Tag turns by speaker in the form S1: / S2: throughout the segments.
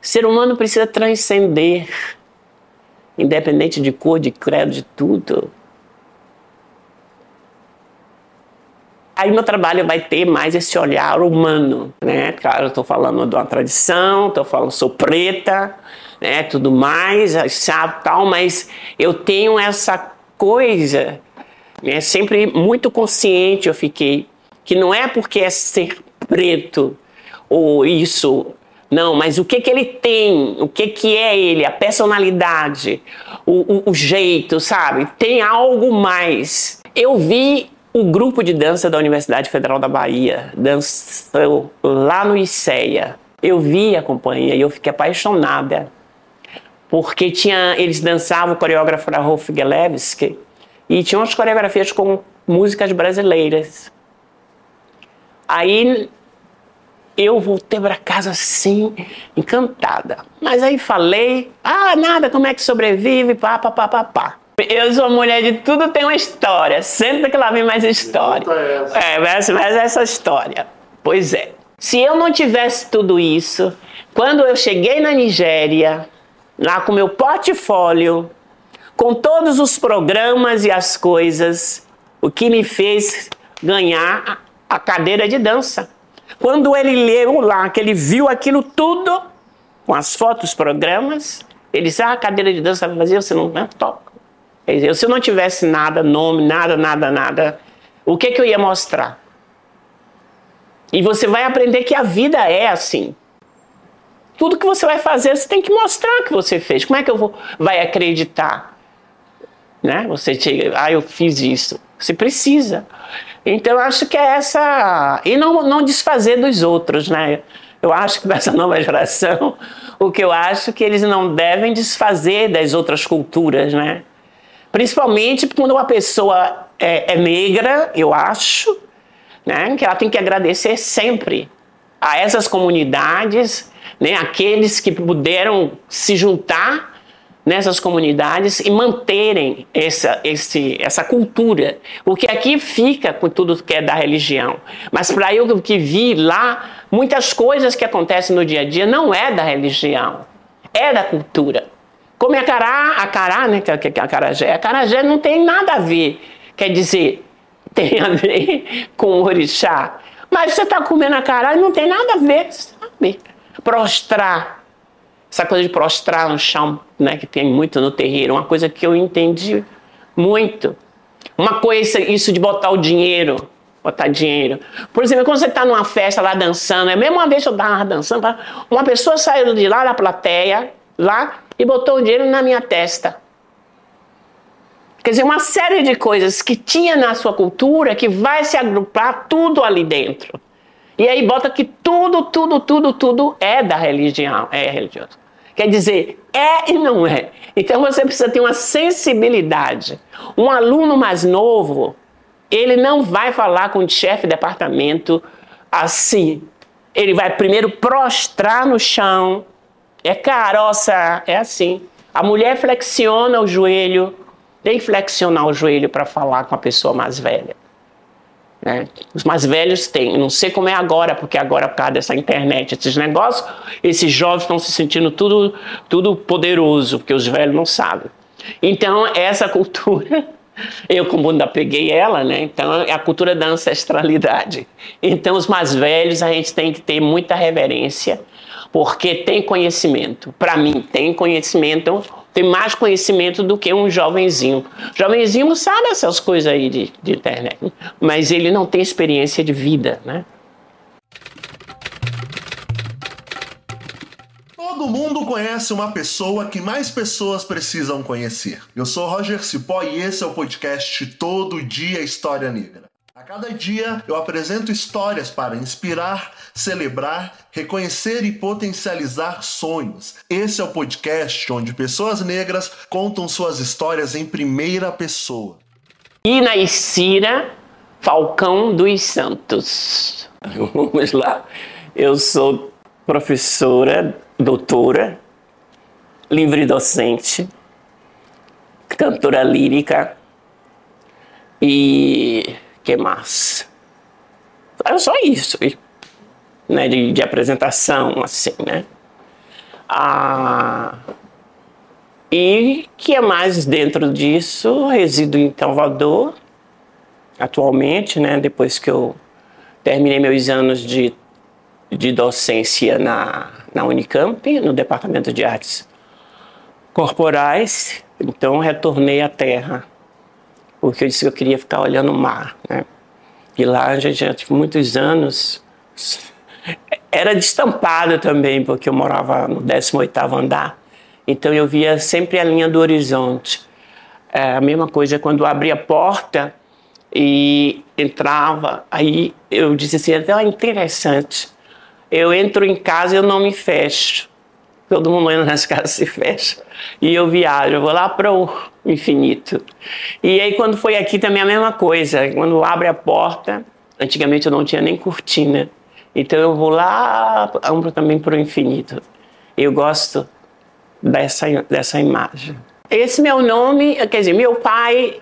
S1: ser humano precisa transcender, independente de cor, de credo, de tudo. Aí meu trabalho vai ter mais esse olhar humano, né? Claro, eu estou falando de uma tradição, estou falando, sou preta, né? Tudo mais, sabe, tal, mas eu tenho essa coisa, né? Sempre muito consciente eu fiquei que não é porque é ser preto ou isso, não, mas o que que ele tem, o que que é ele, a personalidade, o, o, o jeito, sabe? Tem algo mais. Eu vi o grupo de dança da Universidade Federal da Bahia dançou lá no ICEA. Eu vi a companhia e eu fiquei apaixonada. Porque tinha, eles dançavam o coreógrafo era Rolf Gelewski e tinha umas coreografias com músicas brasileiras. Aí eu voltei para casa assim, encantada. Mas aí falei, ah, nada, como é que sobrevive, pá, pá, pá, pá, pá. Eu sou mulher de tudo tem uma história. Sempre que lá vem mais história. É, mais, mais essa história. Pois é. Se eu não tivesse tudo isso, quando eu cheguei na Nigéria, lá com meu portfólio, com todos os programas e as coisas, o que me fez ganhar a cadeira de dança. Quando ele leu lá, que ele viu aquilo tudo, com as fotos, programas, ele disse: Ah, a cadeira de dança vai fazer, você não, não toca. Quer dizer, se eu não tivesse nada, nome, nada, nada, nada, o que, que eu ia mostrar? E você vai aprender que a vida é assim. Tudo que você vai fazer, você tem que mostrar que você fez. Como é que eu vou vai acreditar? Né? Você chega, ah, eu fiz isso. Você precisa. Então acho que é essa e não não desfazer dos outros, né? Eu acho que nessa nova geração, o que eu acho que eles não devem desfazer das outras culturas, né? Principalmente quando uma pessoa é, é negra, eu acho, né, que ela tem que agradecer sempre a essas comunidades, né, aqueles que puderam se juntar nessas comunidades e manterem essa, esse, essa cultura. Porque aqui fica com tudo que é da religião. Mas para eu que vi lá, muitas coisas que acontecem no dia a dia não é da religião, é da cultura. Como é cará, a cará, né, que é a carajé, a carajé não tem nada a ver, quer dizer, tem a ver com o orixá. Mas você está comendo a cará e não tem nada a ver, sabe? Prostrar, essa coisa de prostrar no chão, né, que tem muito no terreiro, uma coisa que eu entendi muito. Uma coisa, isso de botar o dinheiro, botar dinheiro. Por exemplo, quando você está numa festa lá dançando, é a mesma vez que eu estava dançando, uma pessoa saiu de lá da plateia, lá, e botou o dinheiro na minha testa. Quer dizer, uma série de coisas que tinha na sua cultura que vai se agrupar tudo ali dentro. E aí bota que tudo, tudo, tudo, tudo é da religião, é religioso. Quer dizer, é e não é. Então você precisa ter uma sensibilidade. Um aluno mais novo, ele não vai falar com o chefe de departamento assim. Ele vai primeiro prostrar no chão, é caroça, é assim. A mulher flexiona o joelho, tem que flexionar o joelho para falar com a pessoa mais velha. Né? Os mais velhos têm, não sei como é agora, porque agora por causa dessa internet, esses negócios, esses jovens estão se sentindo tudo, tudo poderoso, porque os velhos não sabem. Então, essa cultura, eu como ainda peguei ela, né? Então, é a cultura da ancestralidade. Então, os mais velhos, a gente tem que ter muita reverência, porque tem conhecimento. Para mim, tem conhecimento, tem mais conhecimento do que um jovenzinho. Jovenzinho sabe essas coisas aí de, de internet, mas ele não tem experiência de vida, né?
S2: Todo mundo conhece uma pessoa que mais pessoas precisam conhecer. Eu sou Roger Cipó e esse é o podcast Todo Dia História Negra. A cada dia eu apresento histórias para inspirar, celebrar, reconhecer e potencializar sonhos. Esse é o podcast onde pessoas negras contam suas histórias em primeira pessoa.
S1: E na Isira, Falcão dos Santos. Vamos lá. Eu sou professora, doutora, livre docente, cantora lírica e que mais? Era só isso, né, de, de apresentação, assim, né? Ah, e que é mais dentro disso, resido em Salvador, atualmente, né, depois que eu terminei meus anos de, de docência na, na Unicamp, no Departamento de Artes Corporais, então retornei à Terra, porque eu disse que eu queria ficar olhando o mar, né? E lá gente já tive muitos anos. Era destampado também, porque eu morava no 18º andar, então eu via sempre a linha do horizonte. É a mesma coisa quando abria a porta e entrava, aí eu disse assim, é interessante. Eu entro em casa e eu não me fecho. Todo mundo entra nas casas se fecha. E eu viajo, eu vou lá para o infinito. E aí quando foi aqui também a mesma coisa. Quando abre a porta, antigamente eu não tinha nem cortina. Então eu vou lá também para o infinito. Eu gosto dessa, dessa imagem. Esse meu nome, quer dizer, meu pai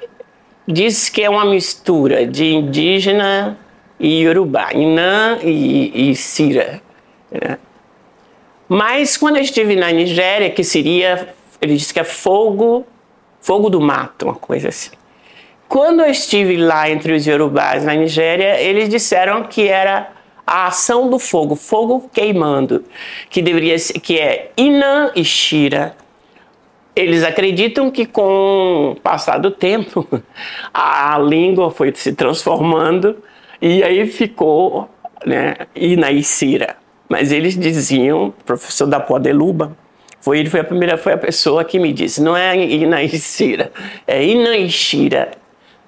S1: diz que é uma mistura de indígena e Yorubá, Inã e, e Sira. Né? Mas quando eu estive na Nigéria, que seria, ele disse que é fogo, fogo do mato, uma coisa assim. Quando eu estive lá entre os Yorubás na Nigéria, eles disseram que era a ação do fogo, fogo queimando, que deveria ser, que é Inã e Shira. Eles acreditam que com o passar do tempo a língua foi se transformando e aí ficou né, Ina e Cira. Mas eles diziam, professor da Podeluba, foi ele foi a primeira foi a pessoa que me disse, não é Inaishira, é Inaishira.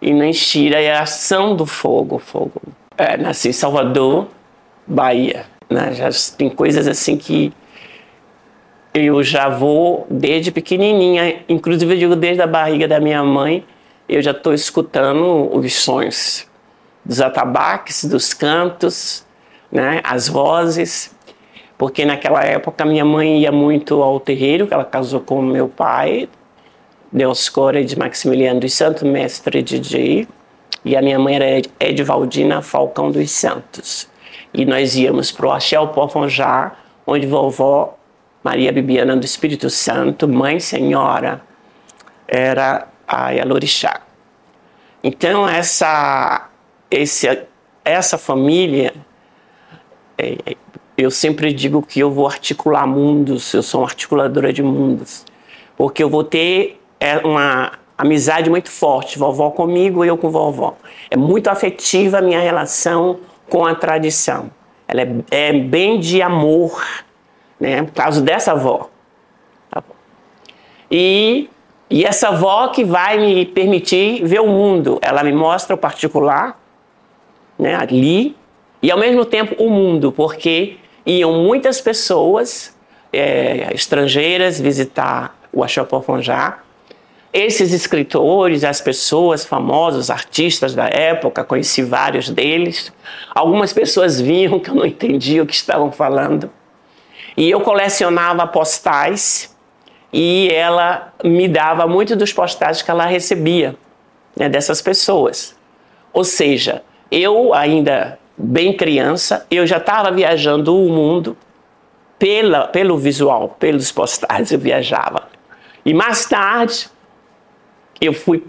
S1: Inaishira é a ação do fogo, fogo. É, nasci em Salvador, Bahia. Né? Já tem coisas assim que eu já vou desde pequenininha, inclusive eu digo desde a barriga da minha mãe, eu já estou escutando os sons dos atabaques, dos cantos, né, as vozes, porque naquela época minha mãe ia muito ao terreiro, que ela casou com meu pai, Deuscore de Maximiliano dos Santos, mestre DJ, e a minha mãe era Edvaldina Falcão dos Santos. E nós íamos para o Axel Pofonjá, onde vovó Maria Bibiana do Espírito Santo, mãe senhora, era a Yalorixá. Então essa, esse, essa família é, é, eu sempre digo que eu vou articular mundos, eu sou uma articuladora de mundos, porque eu vou ter é, uma amizade muito forte, vovó comigo e eu com vovó. É muito afetiva a minha relação com a tradição. Ela é, é bem de amor, né? Por causa dessa avó. Tá e, e essa avó que vai me permitir ver o mundo. Ela me mostra o particular, né? Ali, e ao mesmo tempo o mundo, porque iam muitas pessoas é, estrangeiras visitar o Achopofonjá. Esses escritores, as pessoas famosas, artistas da época, conheci vários deles. Algumas pessoas vinham que eu não entendia o que estavam falando. E eu colecionava postais e ela me dava muito dos postais que ela recebia né, dessas pessoas. Ou seja, eu ainda bem criança, eu já estava viajando o mundo pela, pelo visual, pelos postais eu viajava. E mais tarde, eu fui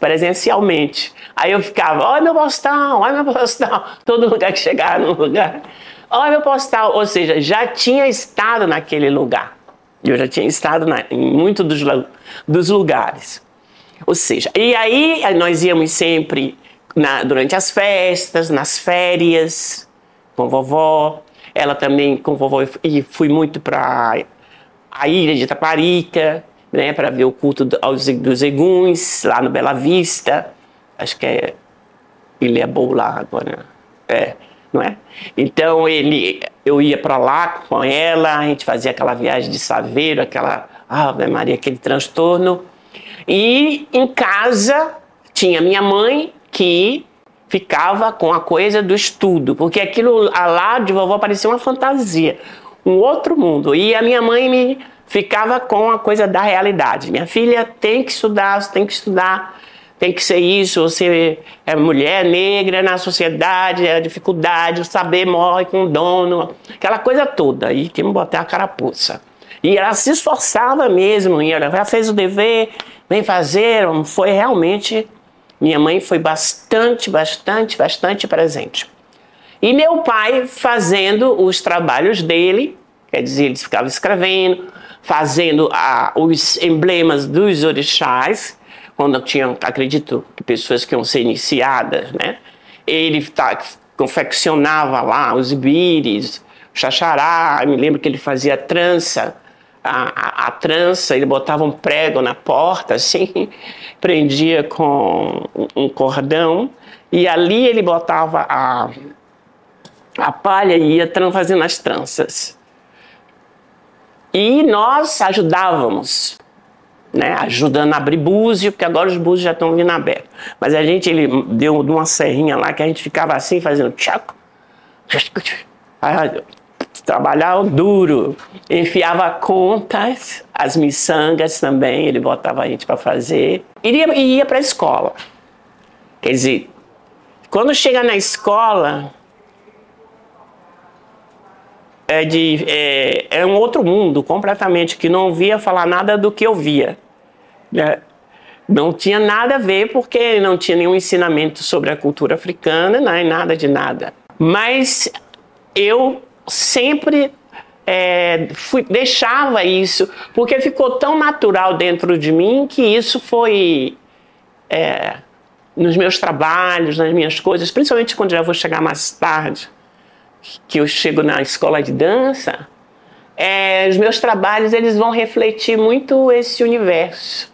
S1: presencialmente. Aí eu ficava, olha meu postal, olha meu postal. Todo lugar que chegava no lugar, olha meu postal. Ou seja, já tinha estado naquele lugar. Eu já tinha estado na, em muitos dos, dos lugares. Ou seja, e aí nós íamos sempre na, durante as festas, nas férias, com vovó. Ela também, com vovó, e fui muito para a ilha de Taparica, né, para ver o culto dos eguns, lá no Bela Vista. Acho que é Ilha Boa lá agora. É, não é? Então ele, eu ia para lá com ela, a gente fazia aquela viagem de saveiro, aquela Ave Maria, aquele transtorno. E em casa tinha minha mãe que ficava com a coisa do estudo, porque aquilo lá de vovó parecia uma fantasia, um outro mundo. E a minha mãe me ficava com a coisa da realidade. Minha filha tem que estudar, tem que estudar, tem que ser isso, você é mulher negra na sociedade, é dificuldade, o saber morre com o dono, aquela coisa toda. E que me botar a carapuça. E ela se esforçava mesmo, e ela já fez o dever, vem fazer, foi realmente. Minha mãe foi bastante, bastante, bastante presente. E meu pai fazendo os trabalhos dele, quer dizer, ele ficava escrevendo, fazendo ah, os emblemas dos orixás, quando tinha, acredito, pessoas que iam ser iniciadas, né? Ele tá, confeccionava lá os ibires, o xaxará, me lembro que ele fazia trança, a, a, trança, ele botava um prego na porta, assim, prendia com um cordão, e ali ele botava a, a palha e ia fazendo as tranças. E nós ajudávamos, né, ajudando a abrir búzio, porque agora os búzios já estão vindo abertos. Mas a gente, ele deu uma serrinha lá que a gente ficava assim, fazendo tchaco, trabalhava duro, enfiava contas, as miçangas também, ele botava a gente para fazer, e ia, para a escola. Quer dizer, quando chega na escola, é, de, é, é um outro mundo completamente, que não via falar nada do que eu via. Né? Não tinha nada a ver, porque não tinha nenhum ensinamento sobre a cultura africana, nem nada de nada. Mas eu sempre é, fui, deixava isso, porque ficou tão natural dentro de mim que isso foi é, nos meus trabalhos, nas minhas coisas, principalmente quando já vou chegar mais tarde, que eu chego na escola de dança, é, os meus trabalhos eles vão refletir muito esse universo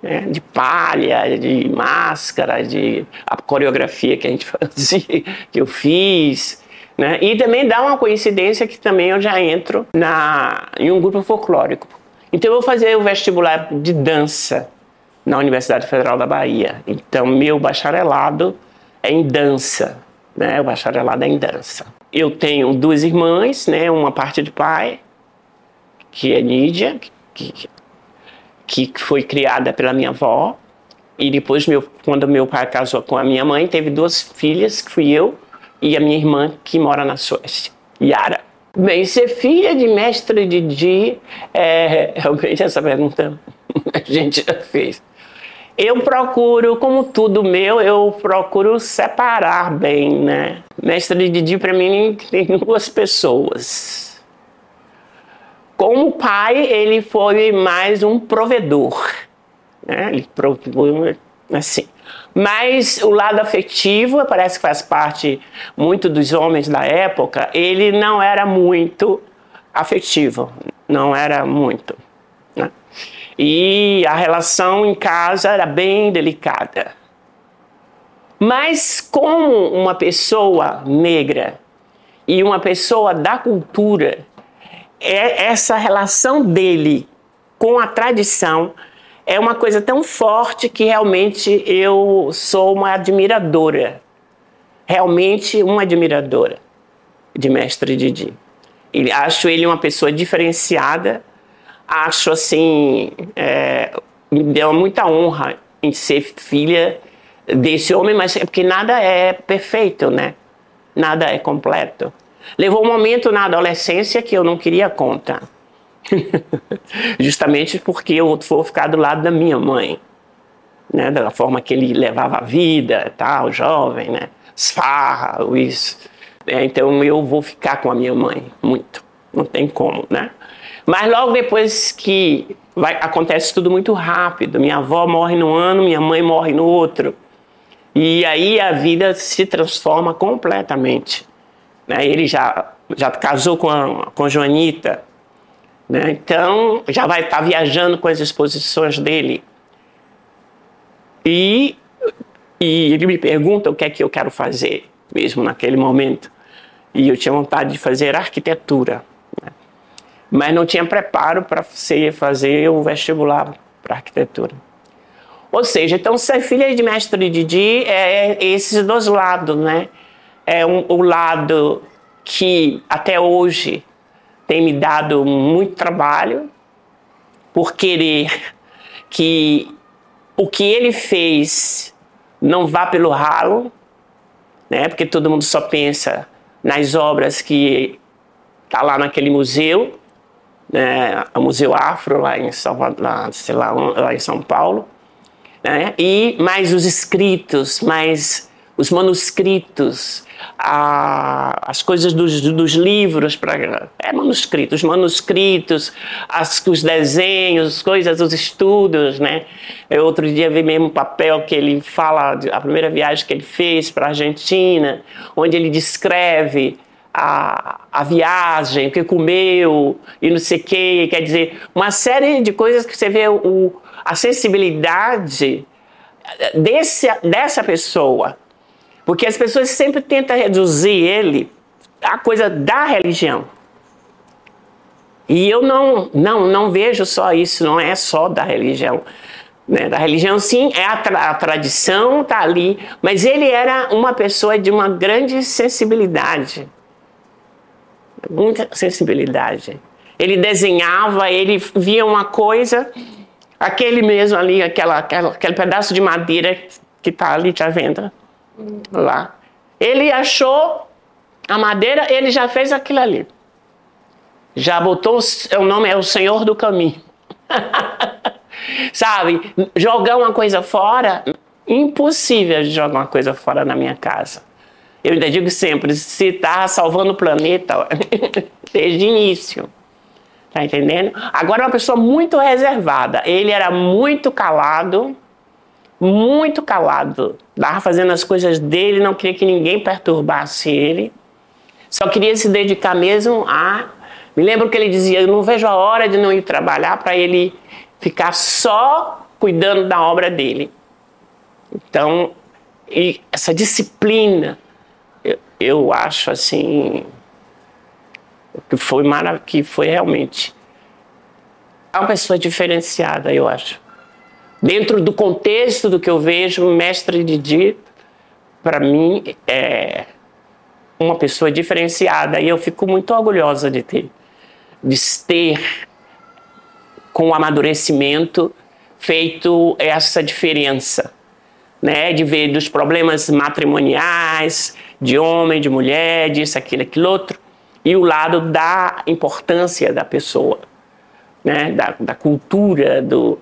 S1: né, de palha, de máscara, de a coreografia que a gente fazia, que eu fiz, né? E também dá uma coincidência que também eu já entro na, em um grupo folclórico. Então eu vou fazer o vestibular de dança na Universidade Federal da Bahia. Então meu bacharelado é em dança, né? O bacharelado é em dança. Eu tenho duas irmãs, né? Uma parte de pai, que é Nídia, que, que foi criada pela minha avó. E depois, meu, quando meu pai casou com a minha mãe, teve duas filhas, que fui eu e a minha irmã que mora na Suécia, Yara. Bem, ser filha de mestre Didi, é, realmente essa pergunta a gente já fez. Eu procuro, como tudo meu, eu procuro separar bem, né? Mestre Didi para mim tem duas pessoas. Como pai, ele foi mais um provedor, né? Ele provou assim. Mas o lado afetivo, parece que faz parte muito dos homens da época, ele não era muito afetivo, não era muito. Né? E a relação em casa era bem delicada. Mas como uma pessoa negra e uma pessoa da cultura, é essa relação dele com a tradição é uma coisa tão forte que realmente eu sou uma admiradora. Realmente uma admiradora de Mestre Didi. Acho ele uma pessoa diferenciada. Acho assim, é, me deu muita honra em ser filha desse homem, mas é porque nada é perfeito, né? Nada é completo. Levou um momento na adolescência que eu não queria contar Justamente porque eu vou ficar do lado da minha mãe, né? Da forma que ele levava a vida, tal, jovem, né? Esfarra, isso. É, então eu vou ficar com a minha mãe, muito. Não tem como, né? Mas logo depois que vai, acontece tudo muito rápido, minha avó morre no ano, minha mãe morre no outro. E aí a vida se transforma completamente. Né? Ele já, já casou com a, com a Joanita, né? Então, já vai estar viajando com as exposições dele. E, e ele me pergunta o que é que eu quero fazer, mesmo naquele momento. E eu tinha vontade de fazer arquitetura. Né? Mas não tinha preparo para fazer o vestibular para arquitetura. Ou seja, então ser filha de mestre Didi é, é esses dois lados, né? É um, o lado que até hoje tem me dado muito trabalho por querer que o que ele fez não vá pelo ralo, né? Porque todo mundo só pensa nas obras que tá lá naquele museu, né, o Museu Afro lá em, Salvador, lá, sei lá, lá em São Paulo, né, e mais os escritos, mais os manuscritos, a, as coisas dos, dos livros, pra, é manuscritos, os manuscritos, as, os desenhos, coisas, os estudos, né? Eu outro dia vi mesmo um papel que ele fala, a primeira viagem que ele fez para a Argentina, onde ele descreve a, a viagem, o que comeu e não sei o que, quer dizer, uma série de coisas que você vê o, a sensibilidade desse, dessa pessoa porque as pessoas sempre tentam reduzir ele à coisa da religião. E eu não, não, não vejo só isso, não é só da religião. Né? Da religião, sim, é a, tra a tradição, está ali, mas ele era uma pessoa de uma grande sensibilidade. Muita sensibilidade. Ele desenhava, ele via uma coisa, aquele mesmo ali, aquela, aquela, aquele pedaço de madeira que está ali, está vendo? Lá. Ele achou a madeira, ele já fez aquilo ali. Já botou o nome é o Senhor do Caminho. Sabe, jogar uma coisa fora, impossível de jogar uma coisa fora na minha casa. Eu ainda digo sempre, se está salvando o planeta, desde o início. Tá entendendo? Agora é uma pessoa muito reservada. Ele era muito calado, muito calado. Estava fazendo as coisas dele, não queria que ninguém perturbasse ele. Só queria se dedicar mesmo a. Me lembro que ele dizia: Eu não vejo a hora de não ir trabalhar para ele ficar só cuidando da obra dele. Então, essa disciplina, eu, eu acho assim. Que foi, que foi realmente. É uma pessoa diferenciada, eu acho. Dentro do contexto do que eu vejo, o mestre Didi, para mim, é uma pessoa diferenciada. E eu fico muito orgulhosa de ter, de ter com o amadurecimento feito essa diferença, né, de ver dos problemas matrimoniais, de homem, de mulher, disso, aquilo, aquilo outro, e o lado da importância da pessoa né, da, da cultura, do,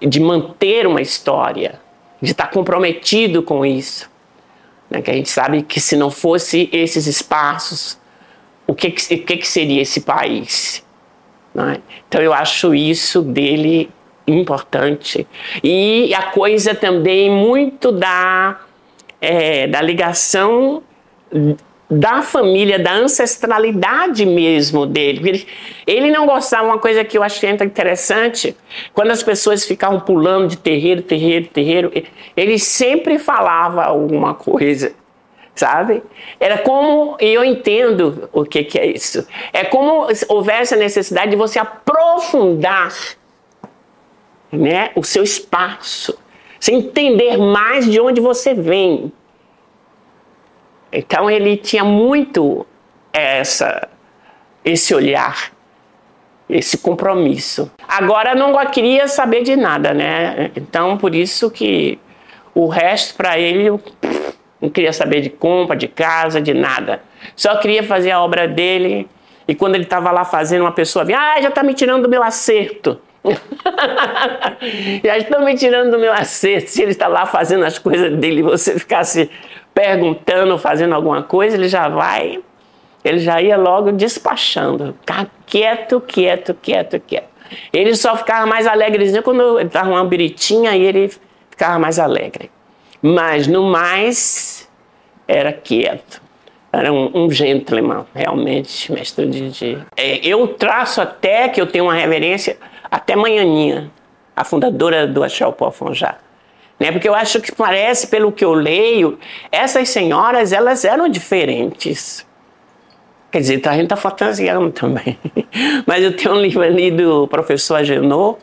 S1: de manter uma história, de estar comprometido com isso. Né, que a gente sabe que se não fosse esses espaços, o que, que, que, que seria esse país? Né? Então eu acho isso dele importante. E a coisa também muito da, é, da ligação da família, da ancestralidade mesmo dele. Ele, ele não gostava, uma coisa que eu achei interessante, quando as pessoas ficavam pulando de terreiro, terreiro, terreiro, ele sempre falava alguma coisa, sabe? Era como, e eu entendo o que, que é isso, é como houvesse a necessidade de você aprofundar né, o seu espaço, você entender mais de onde você vem então ele tinha muito essa, esse olhar, esse compromisso. Agora não queria saber de nada, né? Então por isso que o resto para ele não queria saber de compra, de casa, de nada. Só queria fazer a obra dele. E quando ele estava lá fazendo, uma pessoa vinha, ah, já está me tirando do meu acerto. já estão me tirando do meu acerto. Se ele está lá fazendo as coisas dele, você ficasse perguntando, fazendo alguma coisa, ele já vai, ele já ia logo despachando. Ficava quieto, quieto, quieto, quieto. Ele só ficava mais alegrezinho quando ele estava uma biritinha e ele ficava mais alegre. Mas no mais, era quieto. Era um, um gentleman, realmente, mestre de. É, eu traço até que eu tenho uma reverência até Manhaninha, a fundadora do Axel Fonjá né? Porque eu acho que parece, pelo que eu leio, essas senhoras elas eram diferentes. Quer dizer, a gente está fantasiando também. Mas eu tenho um livro ali do professor Agenor,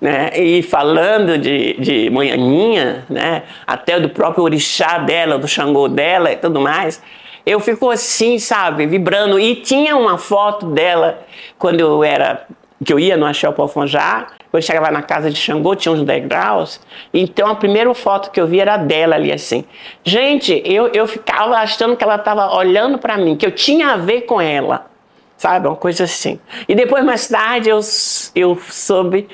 S1: né? E falando de, de manhaninha, né? Até do próprio orixá dela, do Xangô dela e tudo mais. Eu fico assim, sabe, vibrando. E tinha uma foto dela quando eu era que eu ia no Axel Pofonjá, quando chegava na casa de Xangô, tinha uns degraus. Então a primeira foto que eu vi era dela ali assim. Gente, eu, eu ficava achando que ela estava olhando para mim, que eu tinha a ver com ela. sabe? Uma coisa assim. E depois, mais tarde, eu, eu soube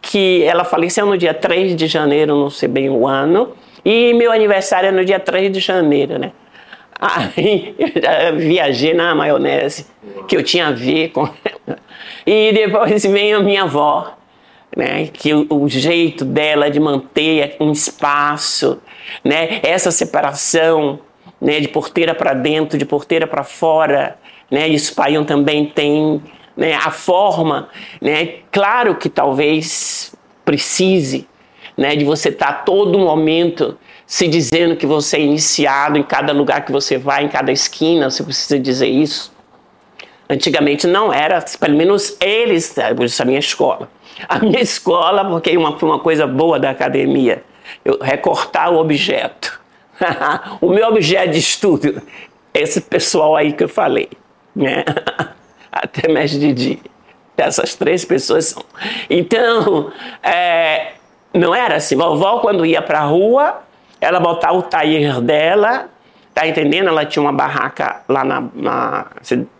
S1: que ela faleceu no dia 3 de janeiro, não sei bem o ano, e meu aniversário é no dia 3 de janeiro, né? Aí eu viajei na maionese que eu tinha a ver com ela. E depois vem a minha avó, né? Que o, o jeito dela de manter um espaço, né? Essa separação, né? De porteira para dentro, de porteira para fora, né? Os paião também tem, né? A forma, né? Claro que talvez precise, né? De você estar tá todo momento se dizendo que você é iniciado em cada lugar que você vai, em cada esquina, você precisa dizer isso. Antigamente não era, pelo menos eles, isso é a minha escola. A minha escola, porque uma, foi uma coisa boa da academia, eu recortar o objeto. o meu objeto de estudo, esse pessoal aí que eu falei, né? Até mestre Didi. Essas três pessoas são. Então, é, não era assim. Vovó, quando ia para a rua, ela botava o taller dela, tá entendendo? Ela tinha uma barraca lá na, na,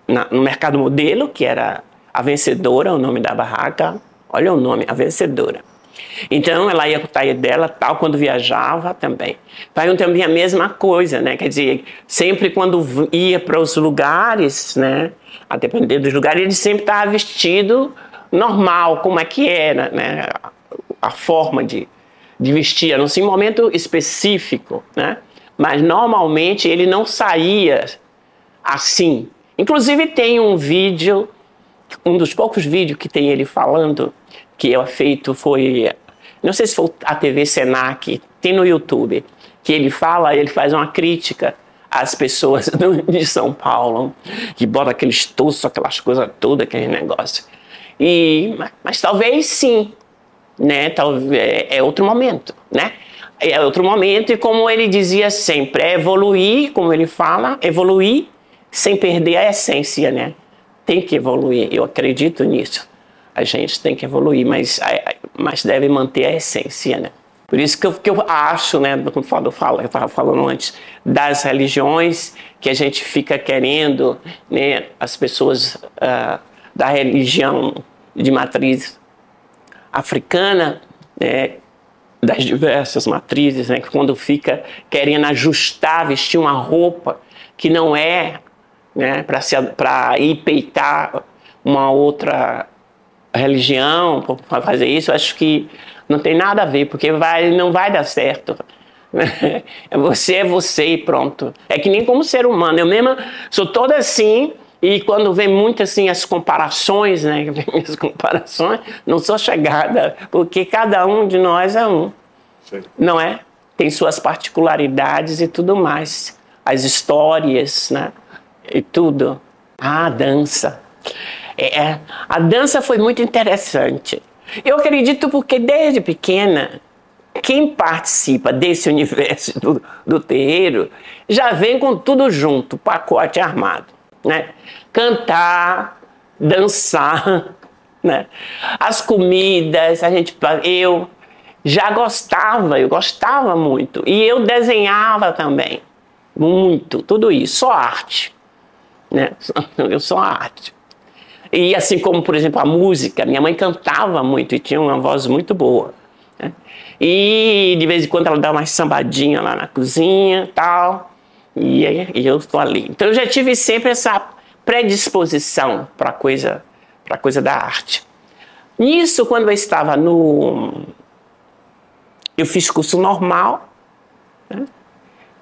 S1: na, no Mercado Modelo, que era a Vencedora, o nome da barraca. Olha o nome, a Vencedora. Então ela ia com o taller dela, tal, quando viajava também. Pai também a mesma coisa, né? Quer dizer, sempre quando ia para os lugares, né? A depender dos lugares, ele sempre estava vestido normal, como é que era, né? A forma de, de vestir, a não ser em momento específico, né? Mas normalmente ele não saía assim. Inclusive tem um vídeo, um dos poucos vídeos que tem ele falando, que é feito foi, não sei se foi a TV Senac, tem no YouTube, que ele fala, ele faz uma crítica às pessoas de São Paulo, que bota aqueles toços, aquelas coisas todas, aquele negócio. E, mas, mas talvez sim, né? Talvez é, é outro momento, né? É outro momento e como ele dizia sempre, é evoluir, como ele fala, evoluir sem perder a essência, né? Tem que evoluir, eu acredito nisso. A gente tem que evoluir, mas, mas deve manter a essência, né? Por isso que eu, que eu acho, né, como falo, eu estava falando antes, das religiões, que a gente fica querendo, né, as pessoas uh, da religião de matriz africana, né, das diversas matrizes, né, que quando fica querendo ajustar, vestir uma roupa que não é né, para ir peitar uma outra religião, para fazer isso, acho que não tem nada a ver, porque vai, não vai dar certo. Você é você e pronto. É que nem como ser humano. Eu mesma sou toda assim, e quando vem muito assim as comparações, né? Vem as comparações, não sou chegada, porque cada um de nós é um. Sim. Não é? Tem suas particularidades e tudo mais. As histórias, né? E tudo. Ah, a dança. É, é, a dança foi muito interessante. Eu acredito porque desde pequena, quem participa desse universo do, do terreiro já vem com tudo junto, pacote armado né? Cantar, dançar, né? As comidas, a gente, eu já gostava, eu gostava muito e eu desenhava também, muito, tudo isso, só arte, né? Eu sou arte. E assim como, por exemplo, a música, minha mãe cantava muito e tinha uma voz muito boa. Né? E de vez em quando ela dá uma sambadinha lá na cozinha tal. E, e eu estou ali. Então eu já tive sempre essa predisposição para coisa, pra coisa da arte. Nisso, quando eu estava no. Eu fiz curso normal, né?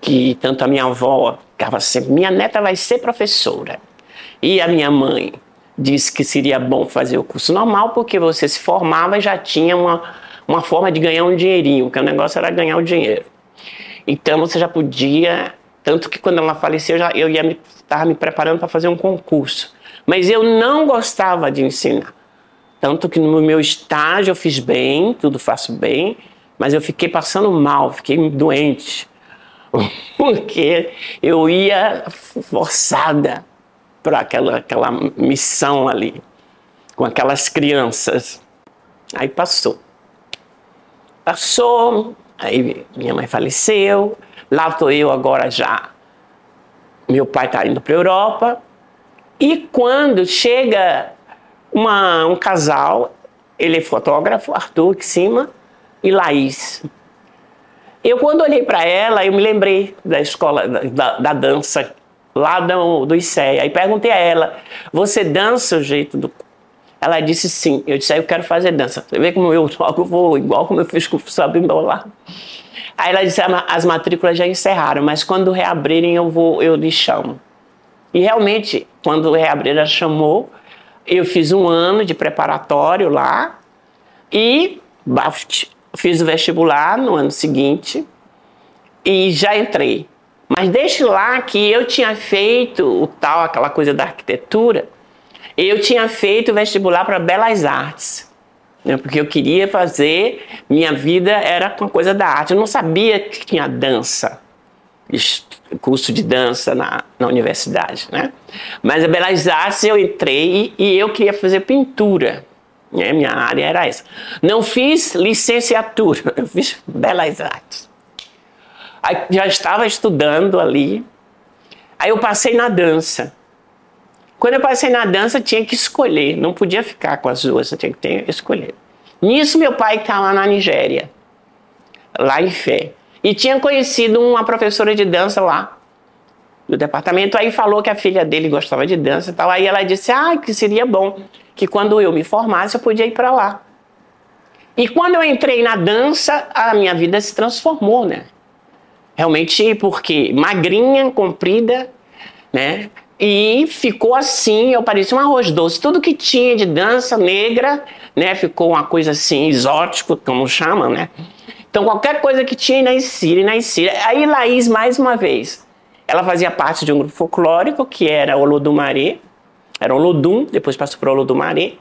S1: que tanto a minha avó ficava sempre: minha neta vai ser professora. E a minha mãe disse que seria bom fazer o curso normal, porque você se formava e já tinha uma, uma forma de ganhar um dinheirinho, porque o negócio era ganhar o dinheiro. Então você já podia tanto que quando ela faleceu, eu, já, eu ia me, estava me preparando para fazer um concurso. Mas eu não gostava de ensinar. Tanto que no meu estágio eu fiz bem, tudo faço bem, mas eu fiquei passando mal, fiquei doente. Porque eu ia forçada para aquela, aquela missão ali, com aquelas crianças. Aí passou. Passou, aí minha mãe faleceu, Lá estou eu agora já. Meu pai está indo para a Europa. E quando chega uma, um casal, ele é fotógrafo, Arthur, de cima, e Laís. Eu, quando olhei para ela, eu me lembrei da escola, da, da dança, lá do, do ICEA. Aí perguntei a ela: Você dança o jeito do. Ela disse sim. Eu disse: Eu quero fazer dança. Você vê como eu toco, vou igual como eu fiz com o Sabimbau lá. Aí ela disse: As matrículas já encerraram, mas quando reabrirem eu vou, eu lhe chamo. E realmente, quando reabrir, ela chamou. Eu fiz um ano de preparatório lá e fiz o vestibular no ano seguinte e já entrei. Mas desde lá que eu tinha feito o tal, aquela coisa da arquitetura, eu tinha feito vestibular para Belas Artes. Né? Porque eu queria fazer, minha vida era com coisa da arte. Eu não sabia que tinha dança, curso de dança na, na universidade. Né? Mas a Belas Artes eu entrei e, e eu queria fazer pintura. Né? Minha área era essa. Não fiz licenciatura, eu fiz Belas Artes. Aí já estava estudando ali. Aí eu passei na dança. Quando eu passei na dança, tinha que escolher. Não podia ficar com as duas, tinha que ter, escolher. Nisso, meu pai estava na Nigéria, lá em Fé. E tinha conhecido uma professora de dança lá, do departamento. Aí falou que a filha dele gostava de dança e tal. Aí ela disse: Ah, que seria bom que quando eu me formasse eu podia ir para lá. E quando eu entrei na dança, a minha vida se transformou, né? Realmente, porque magrinha, comprida, né? E ficou assim, eu parecia um arroz doce. Tudo que tinha de dança negra, né? Ficou uma coisa assim, exótico, como chamam, né? Então, qualquer coisa que tinha na Síria, na Síria. Aí, Laís, mais uma vez, ela fazia parte de um grupo folclórico, que era o Olodumaré. Era o Olodum, depois passou para o Olodumaré.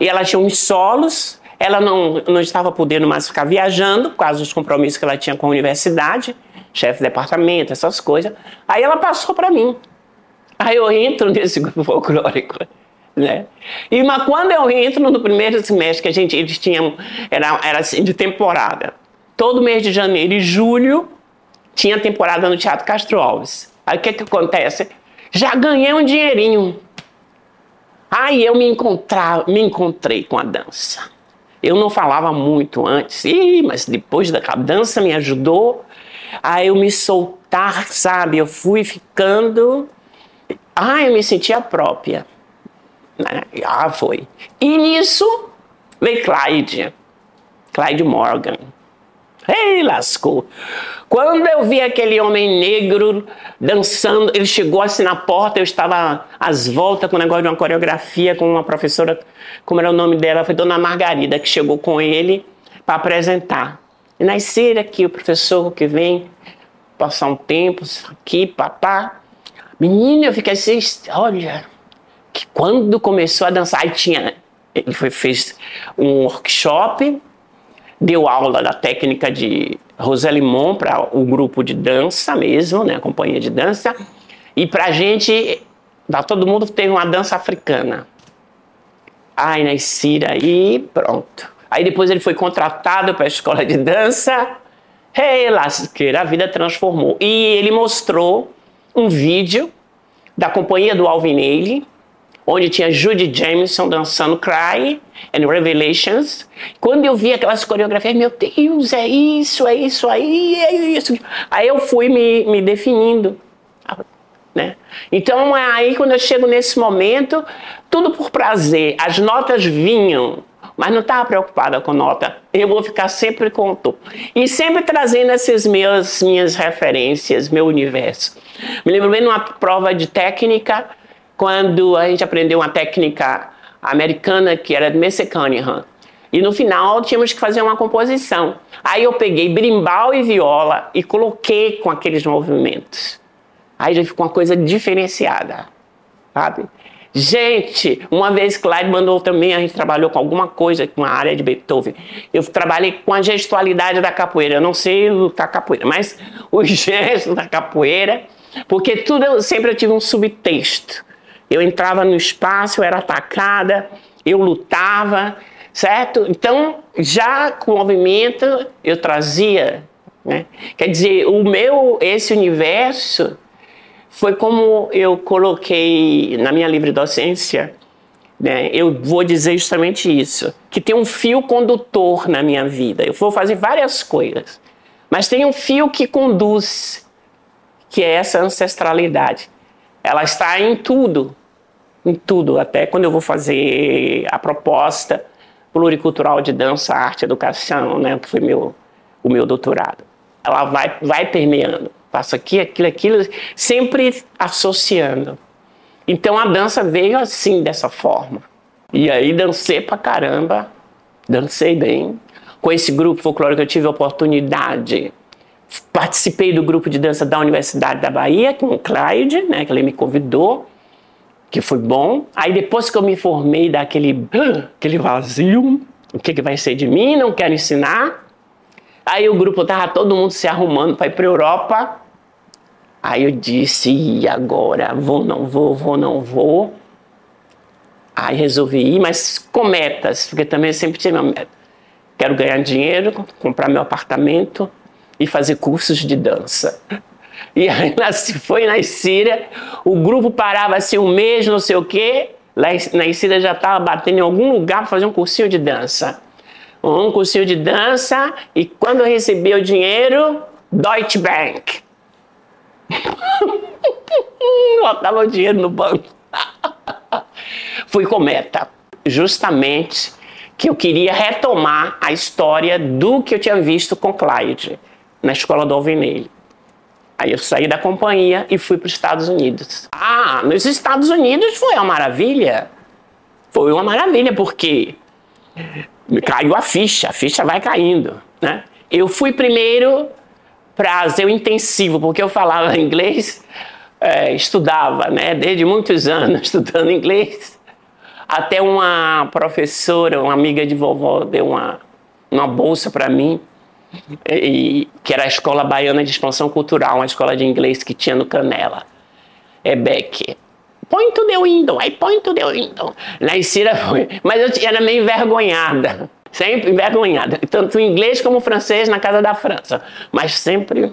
S1: E ela tinha uns solos. Ela não, não estava podendo mais ficar viajando, por causa dos compromissos que ela tinha com a universidade chefe de departamento, essas coisas. Aí ela passou para mim. Aí eu entro nesse grupo folclórico. Né? E mas quando eu entro no primeiro semestre que a gente eles tinham era era assim, de temporada. Todo mês de janeiro e julho tinha temporada no Teatro Castro Alves. Aí o que que acontece? Já ganhei um dinheirinho. Aí eu me encontrar, me encontrei com a dança. Eu não falava muito antes, Ih, mas depois da dança me ajudou a eu me soltar, sabe? Eu fui ficando. Ah, eu me sentia própria. Né? Ah, foi. E nisso veio Clyde. Clyde Morgan. Ei, lascou. Quando eu vi aquele homem negro dançando, ele chegou assim na porta, eu estava às voltas com o um negócio de uma coreografia com uma professora, como era o nome dela, foi Dona Margarida, que chegou com ele para apresentar. E nascer aqui o professor que vem passar um tempo aqui, papá. Menina, eu fiquei assim, olha, que quando começou a dançar, aí tinha, ele foi, fez um workshop, deu aula da técnica de Roselimon para o grupo de dança mesmo, né, a companhia de dança, e para a gente, pra todo mundo teve uma dança africana. Ai, Naicira, e pronto. Aí depois ele foi contratado para a escola de dança. Hey, lasqueira, a vida transformou. E ele mostrou um vídeo da companhia do Alvin Ailey, onde tinha Judy Jameson dançando Cry and Revelations. Quando eu vi aquelas coreografias, meu Deus, é isso, é isso aí, é isso. Aí eu fui me, me definindo. Né? Então, aí quando eu chego nesse momento, tudo por prazer, as notas vinham mas não estava preocupada com nota. Eu vou ficar sempre com o. E sempre trazendo essas minhas, minhas referências, meu universo. Me lembro bem numa prova de técnica, quando a gente aprendeu uma técnica americana que era de Mercer Cunningham. E no final tínhamos que fazer uma composição. Aí eu peguei brimbal e viola e coloquei com aqueles movimentos. Aí já ficou uma coisa diferenciada, sabe? Gente, uma vez Clyde mandou também, a gente trabalhou com alguma coisa, com a área de Beethoven. Eu trabalhei com a gestualidade da capoeira. Eu não sei lutar capoeira, mas os gestos da capoeira, porque tudo sempre eu tive um subtexto. Eu entrava no espaço, eu era atacada, eu lutava, certo? Então, já com o movimento, eu trazia. Né? Quer dizer, o meu, esse universo foi como eu coloquei na minha livre docência, né? Eu vou dizer justamente isso, que tem um fio condutor na minha vida. Eu vou fazer várias coisas, mas tem um fio que conduz, que é essa ancestralidade. Ela está em tudo, em tudo, até quando eu vou fazer a proposta pluricultural de dança, arte, educação, né, que foi meu, o meu doutorado. Ela vai, vai permeando. Faço aqui, aquilo, aquilo, sempre associando. Então a dança veio assim, dessa forma. E aí dancei pra caramba, dancei bem. Com esse grupo folclórico eu tive a oportunidade, participei do grupo de dança da Universidade da Bahia, com o Clyde, né, que ele me convidou que foi bom. Aí depois que eu me formei daquele aquele vazio, o que, que vai ser de mim? Não quero ensinar. Aí o grupo tava todo mundo se arrumando para ir para Europa. Aí eu disse, e agora? Vou, não vou, vou, não vou. Aí resolvi ir, mas com metas, porque também sempre tinha uma meta. Quero ganhar dinheiro, comprar meu apartamento e fazer cursos de dança. E aí foi na Síria, o grupo parava assim um mês, não sei o quê. Lá na Síria já estava batendo em algum lugar para fazer um cursinho de dança. Um cursinho de dança, e quando eu recebi o dinheiro, Deutsche Bank. Botava o dinheiro no banco. Fui com meta. Justamente que eu queria retomar a história do que eu tinha visto com Clyde na escola do Alvinelli. Aí eu saí da companhia e fui para os Estados Unidos. Ah, nos Estados Unidos foi uma maravilha. Foi uma maravilha, porque caiu a ficha, a ficha vai caindo. Né? Eu fui primeiro o intensivo, porque eu falava inglês, é, estudava, né? desde muitos anos estudando inglês. Até uma professora, uma amiga de vovó, deu uma, uma bolsa para mim e, que era a Escola Baiana de Expansão Cultural, uma escola de inglês que tinha no Canela. Beck. Point to the window, I point to the window. Na Cira foi. Mas eu era meio envergonhada. Sempre envergonhada. Tanto inglês como francês na casa da França. Mas sempre.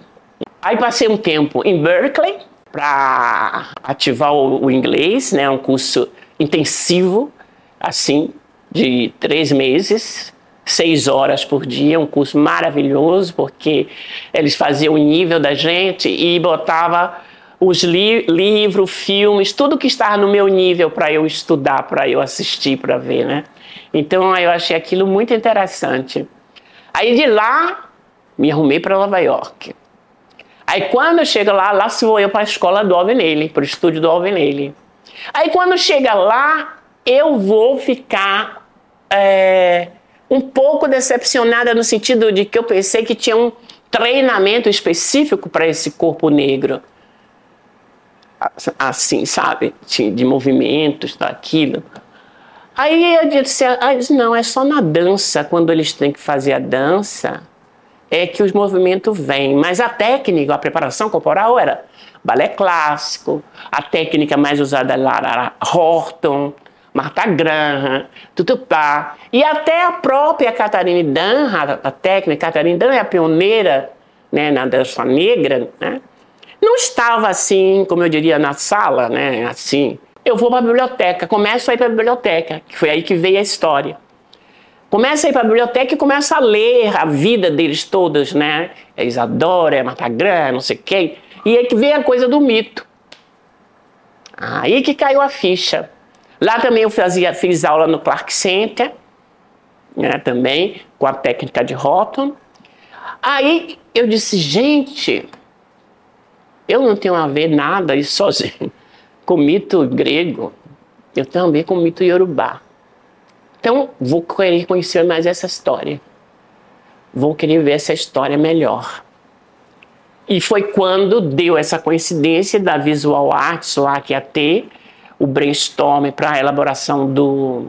S1: Aí passei um tempo em Berkeley para ativar o, o inglês, né? Um curso intensivo, assim, de três meses seis horas por dia, um curso maravilhoso, porque eles faziam o nível da gente e botava os li livros, filmes, tudo que estava no meu nível para eu estudar, para eu assistir, para ver, né? Então eu achei aquilo muito interessante. Aí de lá me arrumei para Nova York. Aí quando chego lá, lá se vou eu para a escola do Alvin para o estúdio do Alvin Aí quando chega lá, eu vou ficar é, um pouco decepcionada no sentido de que eu pensei que tinha um treinamento específico para esse corpo negro. Assim, sabe? De movimentos, daquilo. Aí eu disse, ah, não, é só na dança, quando eles têm que fazer a dança, é que os movimentos vêm. Mas a técnica, a preparação corporal era balé clássico, a técnica mais usada lá era Horton, Marta Graham, Tutupá, e até a própria Catarina Dan, a técnica Catarina Dan é a pioneira né, na dança negra, né? não estava assim, como eu diria, na sala, né, assim. Eu vou para a biblioteca, começo a ir para a biblioteca, que foi aí que veio a história. Começa a ir para a biblioteca e começa a ler a vida deles todos, né? É Isadora, é Marta Graham, não sei quem. E aí que vem a coisa do mito. Aí que caiu a ficha. Lá também eu fazia, fiz aula no Clark Center, né, também, com a técnica de Houghton. Aí eu disse, gente, eu não tenho a ver nada isso sozinho com mito grego, eu ver com mito iorubá. Então, vou querer conhecer mais essa história. Vou querer ver essa história melhor. E foi quando deu essa coincidência da Visual Arts que ia ter, o brainstorm para a elaboração do.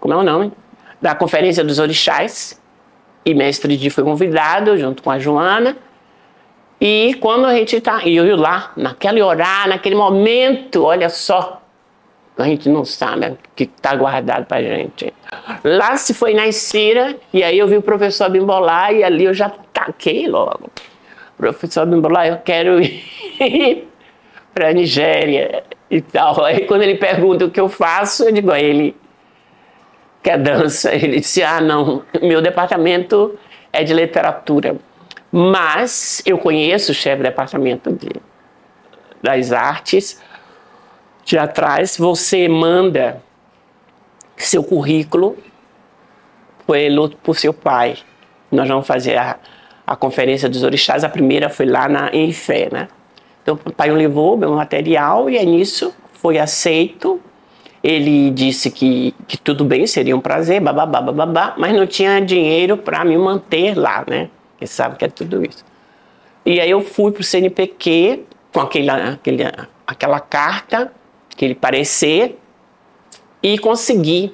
S1: Como é o nome? Da Conferência dos Orixás. E Mestre Di foi convidado, junto com a Joana. E quando a gente está. E eu lá, naquele horário, naquele momento, olha só, a gente não sabe o que está guardado para gente. Lá se foi na Cira, e aí eu vi o professor Bimbolar, e ali eu já taquei logo professor ah, eu quero ir para a Nigéria e tal. Aí quando ele pergunta o que eu faço, eu digo a ele que é dança. Ele disse, ah, não, meu departamento é de literatura. Mas eu conheço o chefe do departamento de, das artes teatrais. Você manda seu currículo pelo, por seu pai. Nós vamos fazer a, a conferência dos orixás. A primeira foi lá na, em Fé, né? Então o pai levou meu material e é nisso foi aceito. Ele disse que, que tudo bem, seria um prazer, bababá, bababá, mas não tinha dinheiro para me manter lá, né? Você sabe que é tudo isso. E aí eu fui para o CNPq com aquele, aquele, aquela carta, aquele parecer, e consegui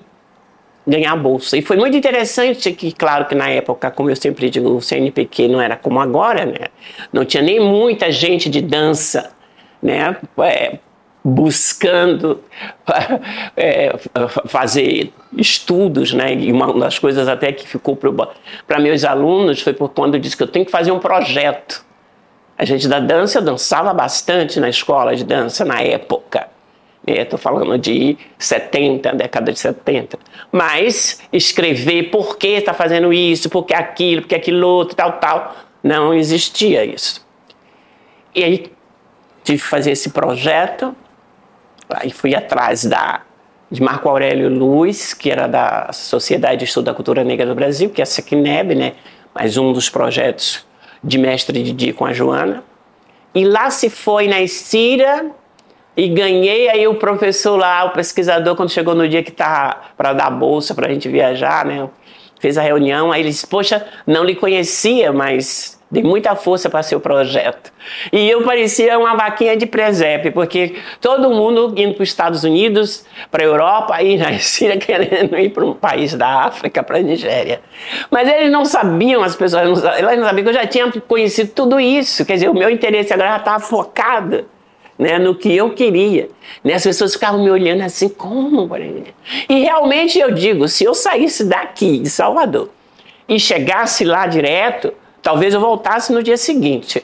S1: ganhar a bolsa. E foi muito interessante que, claro que na época, como eu sempre digo, o CNPq não era como agora, né? Não tinha nem muita gente de dança, né? É, buscando é, fazer estudos, né? E uma das coisas até que ficou para meus alunos foi por quando eu disse que eu tenho que fazer um projeto. A gente da dança, dançava bastante na escola de dança na época. Estou é, falando de 70, década de 70. Mas escrever por que está fazendo isso, por que aquilo, por que aquilo outro, tal, tal, não existia isso. E aí tive que fazer esse projeto, aí fui atrás da, de Marco Aurélio Luz, que era da Sociedade de Estudo da Cultura Negra do Brasil, que é a SECNEB, né? mais um dos projetos de mestre de dia com a Joana. E lá se foi na Estira e ganhei aí o professor lá, o pesquisador, quando chegou no dia que tá para dar bolsa para a gente viajar, né? Fez a reunião, aí ele disse, poxa, não lhe conhecia, mas dei muita força para seu projeto. E eu parecia uma vaquinha de presépio, porque todo mundo indo para os Estados Unidos, para a Europa, aí na Síria querendo ir para um país da África, para a Nigéria. Mas eles não sabiam, as pessoas não elas não sabiam que eu já tinha conhecido tudo isso. Quer dizer, o meu interesse agora já estava focado né, no que eu queria. Né? As pessoas ficavam me olhando assim, como? E realmente eu digo, se eu saísse daqui, de Salvador, e chegasse lá direto, talvez eu voltasse no dia seguinte.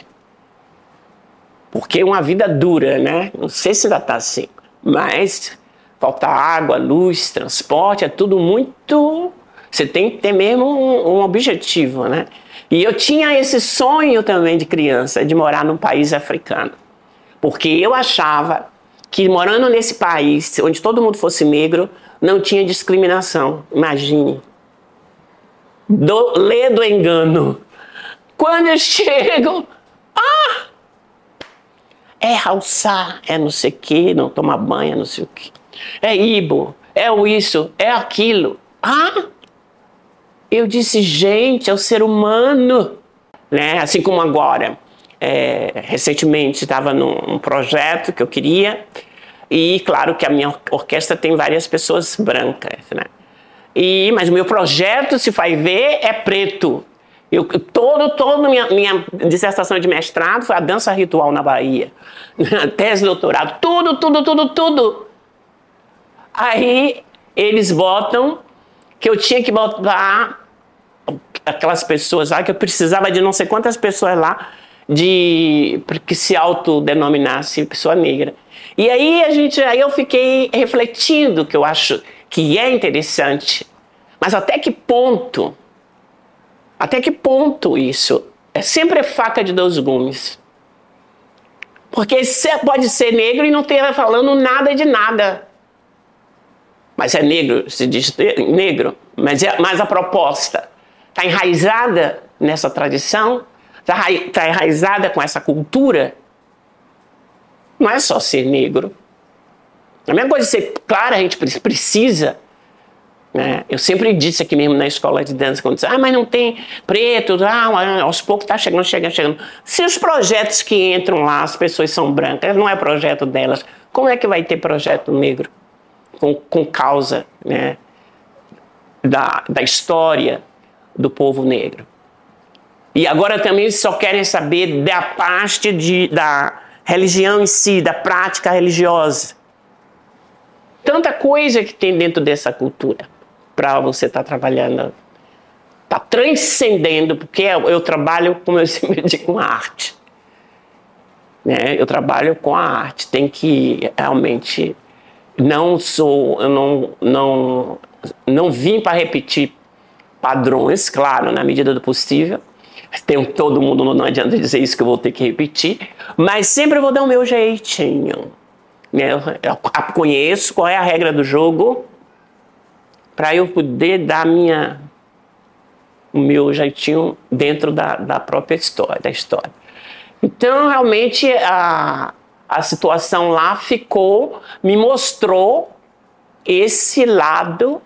S1: Porque uma vida dura, né? Não sei se ainda está assim, mas falta água, luz, transporte, é tudo muito. Você tem que ter mesmo um, um objetivo, né? E eu tinha esse sonho também de criança, de morar num país africano. Porque eu achava que morando nesse país, onde todo mundo fosse negro, não tinha discriminação. Imagine. Do, lê do engano. Quando eu chego, ah! É alçar, é não sei o que, não tomar banho, é não sei o que. É ibo, é o isso, é aquilo. Ah! Eu disse, gente, é o ser humano. Né? Assim como agora é, recentemente estava num projeto que eu queria e claro que a minha orquestra tem várias pessoas brancas, né? E mas o meu projeto, se vai ver, é preto. Eu, todo, todo minha, minha dissertação de mestrado foi a dança ritual na Bahia, tese doutorado, tudo, tudo, tudo, tudo. Aí eles botam que eu tinha que botar aquelas pessoas lá, que eu precisava de não sei quantas pessoas lá de que se autodenominasse pessoa negra. E aí a gente, aí eu fiquei refletindo que eu acho que é interessante, mas até que ponto? Até que ponto isso? É sempre faca de dois gumes. Porque pode ser negro e não ter falando nada de nada. Mas é negro, se diz negro, mas, é, mas a proposta está enraizada nessa tradição está tá enraizada com essa cultura, não é só ser negro. A mesma coisa de ser claro, a gente precisa. Né? Eu sempre disse aqui mesmo na escola de dança, quando disse, ah, mas não tem preto, ah, aos poucos está chegando, chegando, chegando. Se os projetos que entram lá, as pessoas são brancas, não é projeto delas, como é que vai ter projeto negro? Com, com causa né? da, da história do povo negro. E agora também só querem saber da parte de, da religião em si, da prática religiosa. Tanta coisa que tem dentro dessa cultura para você estar tá trabalhando. está transcendendo, porque eu, eu, trabalho, como eu sempre digo, com arte. Né? Eu trabalho com a arte, tem que realmente não sou, eu não, não, não vim para repetir padrões, claro, na medida do possível. Tem todo mundo, não adianta dizer isso que eu vou ter que repetir, mas sempre vou dar o meu jeitinho. Eu, eu conheço qual é a regra do jogo para eu poder dar minha o meu jeitinho dentro da, da própria história, da história. Então, realmente, a, a situação lá ficou, me mostrou esse lado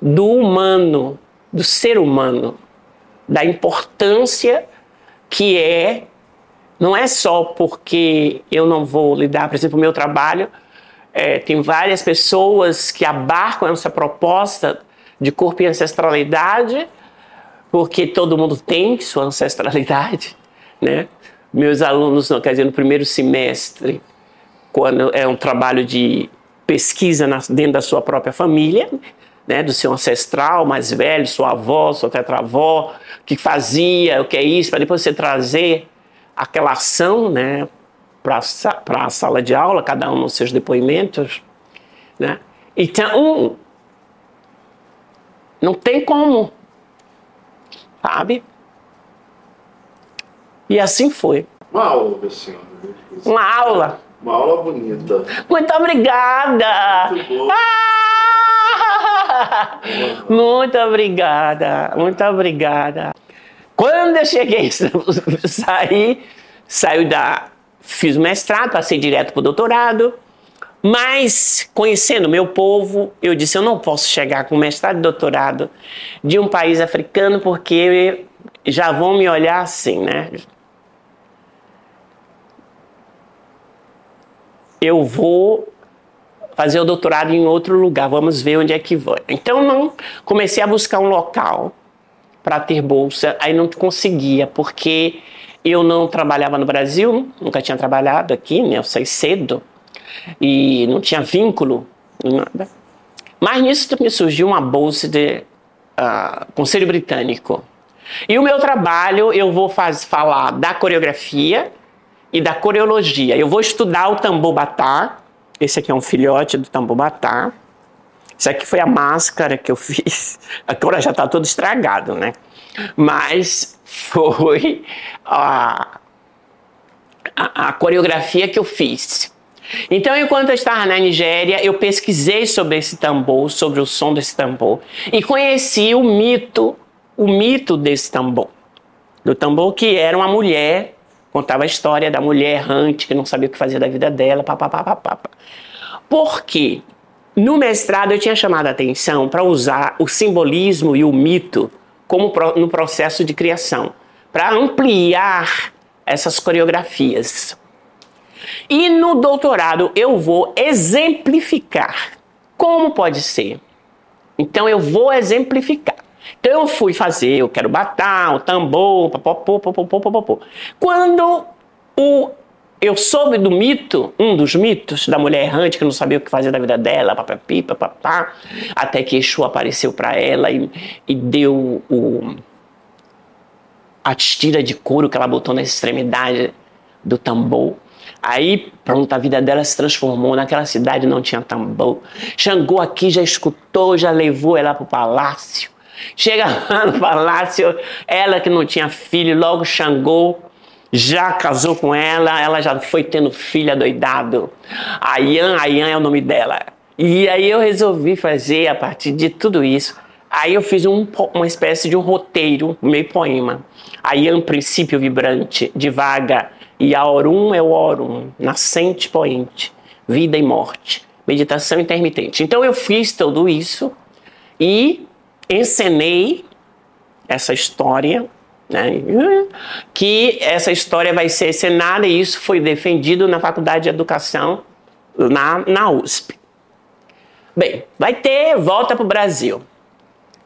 S1: do humano, do ser humano, da importância que é, não é só porque eu não vou lidar, por exemplo, o meu trabalho, é, tem várias pessoas que abarcam essa proposta de corpo e ancestralidade, porque todo mundo tem sua ancestralidade, né? Meus alunos, quer dizer, no primeiro semestre, quando é um trabalho de pesquisa na, dentro da sua própria família, né, do seu ancestral mais velho, sua avó, sua tetravó, o que fazia, o que é isso, para depois você trazer aquela ação né, para a sala de aula, cada um nos seus depoimentos. Né? Então, não tem como, sabe? E assim foi.
S2: Uma aula, senhora.
S1: Uma aula.
S2: Uma aula bonita.
S1: Muito obrigada.
S2: Muito.
S1: Ah! Muito obrigada. Muito obrigada. Quando eu cheguei, saí, saiu da. Fiz o mestrado, passei direto para o doutorado. Mas, conhecendo meu povo, eu disse: eu não posso chegar com mestrado e doutorado de um país africano, porque já vão me olhar assim, né? eu vou fazer o doutorado em outro lugar, vamos ver onde é que vai. Então não comecei a buscar um local para ter bolsa, aí não conseguia, porque eu não trabalhava no Brasil, nunca tinha trabalhado aqui, né? Eu saí cedo e não tinha vínculo, nada. Mas nisso me surgiu uma bolsa de uh, Conselho Britânico. E o meu trabalho, eu vou faz, falar da coreografia, e da coreologia. Eu vou estudar o tambobatá. Esse aqui é um filhote do tambobatá. Isso aqui foi a máscara que eu fiz. Agora já está todo estragado, né? Mas foi a, a, a coreografia que eu fiz. Então, enquanto eu estava na Nigéria, eu pesquisei sobre esse tambor, sobre o som desse tambor, e conheci o mito, o mito desse tambor. Do tambor que era uma mulher Contava a história da mulher errante que não sabia o que fazer da vida dela, papapá. Por quê? No mestrado eu tinha chamado a atenção para usar o simbolismo e o mito como no processo de criação, para ampliar essas coreografias. E no doutorado eu vou exemplificar como pode ser. Então eu vou exemplificar. Então eu fui fazer, eu quero batar, o tambor, popopô, popopô, popopô. Quando o, eu soube do mito, um dos mitos da mulher errante que não sabia o que fazer da vida dela, papapi, papapá, até que Exu apareceu para ela e, e deu o, a tira de couro que ela botou na extremidade do tambor. Aí, pronto, a vida dela se transformou. Naquela cidade não tinha tambor. Xangô aqui já escutou, já levou ela para o palácio. Chega lá no palácio, ela que não tinha filho, logo Xangô já casou com ela, ela já foi tendo filho adoidado. Ayan, Ayan é o nome dela. E aí eu resolvi fazer, a partir de tudo isso, aí eu fiz um, uma espécie de um roteiro, meio poema. Ayan, princípio vibrante, de vaga, e Aurum é o Aurum, nascente poente, vida e morte, meditação intermitente. Então eu fiz tudo isso e encenei essa história, né, que essa história vai ser encenada e isso foi defendido na Faculdade de Educação na, na USP. Bem, vai ter volta para o Brasil.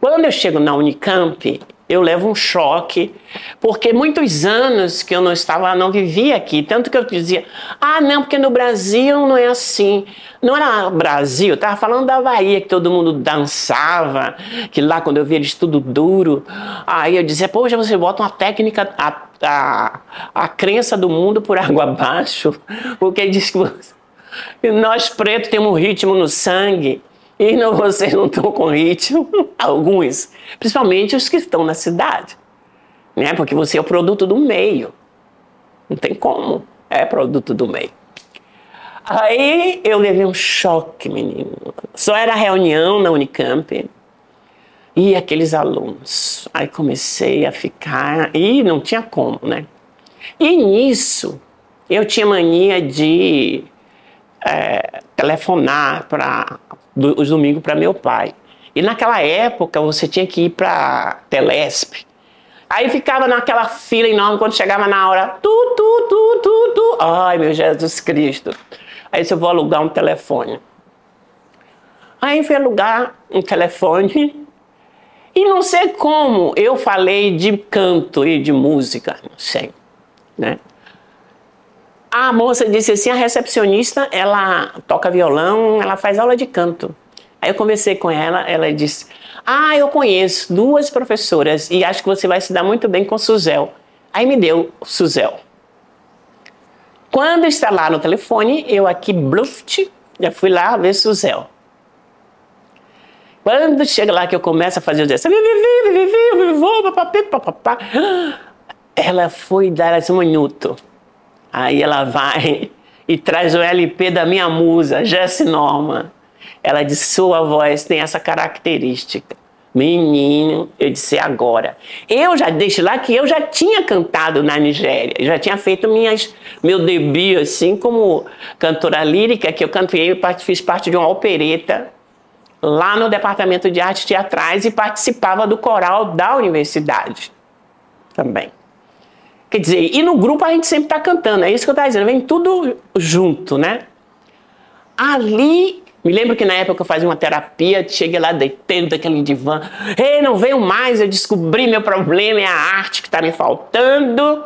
S1: Quando eu chego na Unicamp, eu levo um choque, porque muitos anos que eu não estava, não vivia aqui, tanto que eu dizia, ah, não, porque no Brasil não é assim. Não era Brasil, eu estava falando da Bahia, que todo mundo dançava, que lá quando eu via eles tudo duro, aí eu dizia, poxa, você bota uma técnica, a, a, a crença do mundo por água abaixo, porque diz que nós pretos temos um ritmo no sangue, e não, vocês não estão com ritmo, alguns, principalmente os que estão na cidade, né? Porque você é o produto do meio. Não tem como, é produto do meio. Aí eu levei um choque, menino. Só era reunião na Unicamp e aqueles alunos. Aí comecei a ficar e não tinha como, né? E nisso eu tinha mania de é, telefonar para os domingos para meu pai. E naquela época você tinha que ir para Telesp. Aí ficava naquela fila enorme quando chegava na hora, tu, tu, tu, tu, tu. Ai, meu Jesus Cristo. Aí eu vou alugar um telefone. Aí fui alugar um telefone e não sei como eu falei de canto e de música, não sei, né? A moça disse assim, a recepcionista, ela toca violão, ela faz aula de canto. Aí eu conversei com ela, ela disse, ah, eu conheço duas professoras e acho que você vai se dar muito bem com Suzel. Aí me deu Suzel. Quando está lá no telefone, eu aqui, bluft, já fui lá ver Suzel. Quando chega lá que eu começo a fazer o gesto, ela foi dar esse minuto. Aí ela vai e traz o LP da minha musa, Jesse Norman. Ela disse: sua voz tem essa característica. Menino, eu disse agora. Eu já deixo lá que eu já tinha cantado na Nigéria, já tinha feito minhas, meu debut assim como cantora lírica, que eu cantei, fiz parte de uma opereta lá no departamento de artes teatrais e participava do coral da universidade também. Quer dizer, e no grupo a gente sempre está cantando, é isso que eu estava dizendo, vem tudo junto, né? Ali, me lembro que na época eu fazia uma terapia, cheguei lá deitando daquele divã, ei, não venho mais, eu descobri meu problema, é a arte que está me faltando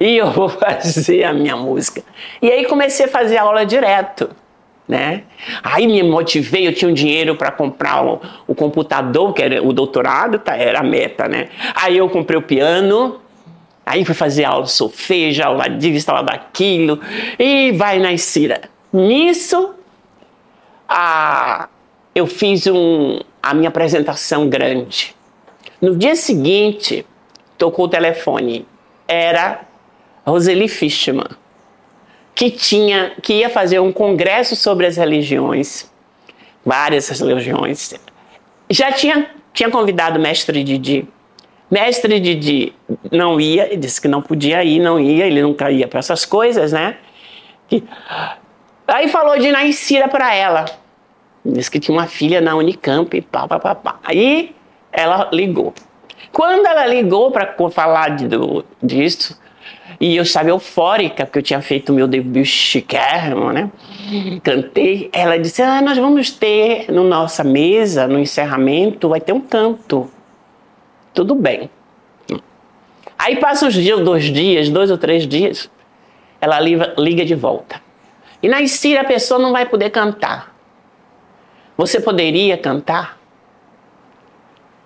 S1: e eu vou fazer a minha música. E aí comecei a fazer aula direto. Né? Aí me motivei, eu tinha um dinheiro para comprar o, o, computador, que era o doutorado, tá, era a meta, né? Aí eu comprei o piano, Aí fui fazer aula de solfejo, aula disso, aula daquilo, e vai na Cira. Nisso, a, eu fiz um, a minha apresentação grande. No dia seguinte, tocou o telefone. Era Roseli Fishman, que, tinha, que ia fazer um congresso sobre as religiões, várias religiões. Já tinha, tinha convidado o mestre Didi Mestre Didi não ia, disse que não podia ir, não ia, ele nunca ia para essas coisas, né? Aí falou de Naicira para ela. Disse que tinha uma filha na Unicamp, pá, pá, pá, pá. Aí ela ligou. Quando ela ligou para falar de, do, disso, e eu estava eufórica, porque eu tinha feito meu debut chiquérrimo, né? Cantei. Ela disse: Ah, nós vamos ter na nossa mesa, no encerramento, vai ter um canto tudo bem. Aí passa uns dias, dois dias, dois ou três dias, ela liga de volta. E na Síria a pessoa não vai poder cantar. Você poderia cantar?